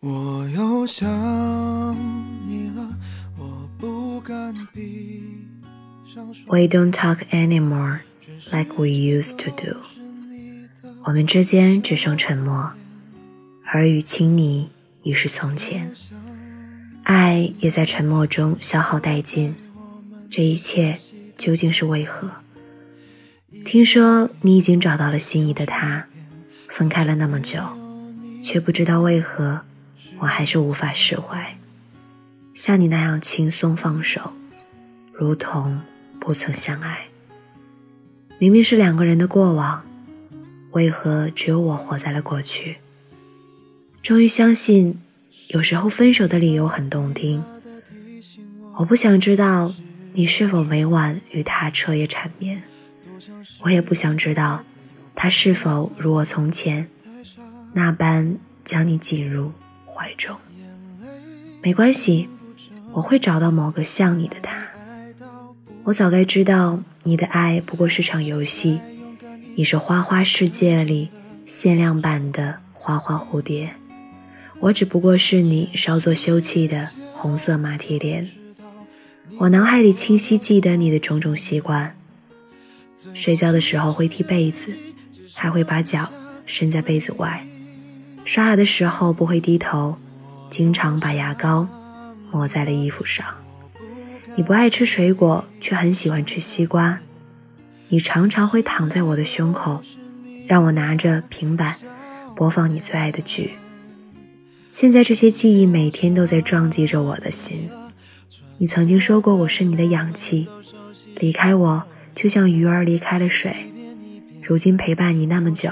我又想你了，我不敢闭上双 We don't talk anymore like we used to do。我们之间只剩沉默，耳语亲昵已是从前，爱也在沉默中消耗殆尽。这一切究竟是为何？听说你已经找到了心仪的他，分开了那么久，却不知道为何，我还是无法释怀，像你那样轻松放手，如同不曾相爱。明明是两个人的过往，为何只有我活在了过去？终于相信，有时候分手的理由很动听。我不想知道你是否每晚与他彻夜缠绵。我也不想知道，他是否如我从前那般将你紧入怀中。没关系，我会找到某个像你的他。我早该知道，你的爱不过是场游戏，你是花花世界里限量版的花花蝴蝶，我只不过是你稍作休憩的红色马蹄莲。我脑海里清晰记得你的种种习惯。睡觉的时候会踢被子，还会把脚伸在被子外；刷牙的时候不会低头，经常把牙膏抹在了衣服上。你不爱吃水果，却很喜欢吃西瓜。你常常会躺在我的胸口，让我拿着平板播放你最爱的剧。现在这些记忆每天都在撞击着我的心。你曾经说过我是你的氧气，离开我。就像鱼儿离开了水，如今陪伴你那么久，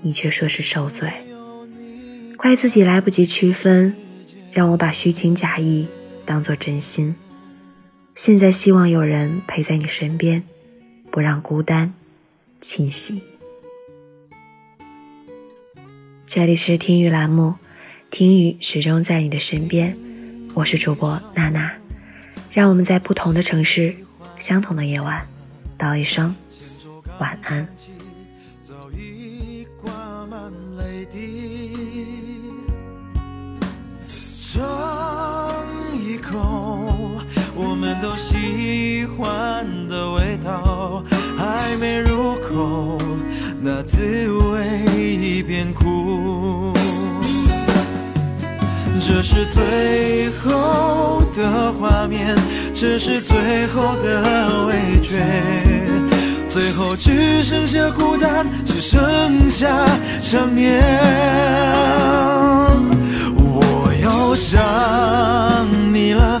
你却说是受罪。怪自己来不及区分，让我把虚情假意当做真心。现在希望有人陪在你身边，不让孤单侵袭。这里是听雨栏目，听雨始终在你的身边。我是主播娜娜，让我们在不同的城市，相同的夜晚。道一声晚安。早已挂满泪滴，喜欢的味道，还没入口，那滋味已变苦。这是最后的画面，这是最后的味觉，最后只剩下孤单，只剩下想念。我又想你了，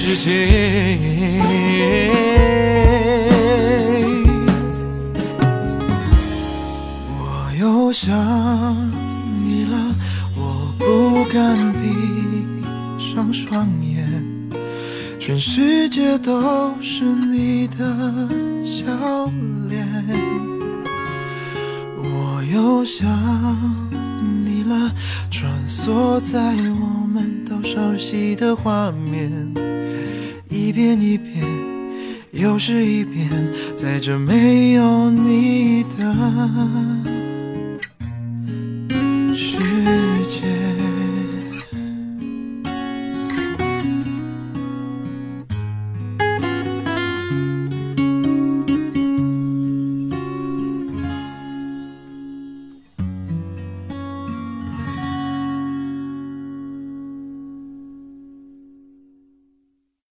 世界。我又想你了，我不敢闭上双眼，全世界都是你的笑脸。我又想你了，穿梭在我们都熟悉的画面，一遍一遍，又是一遍，在这没有你的。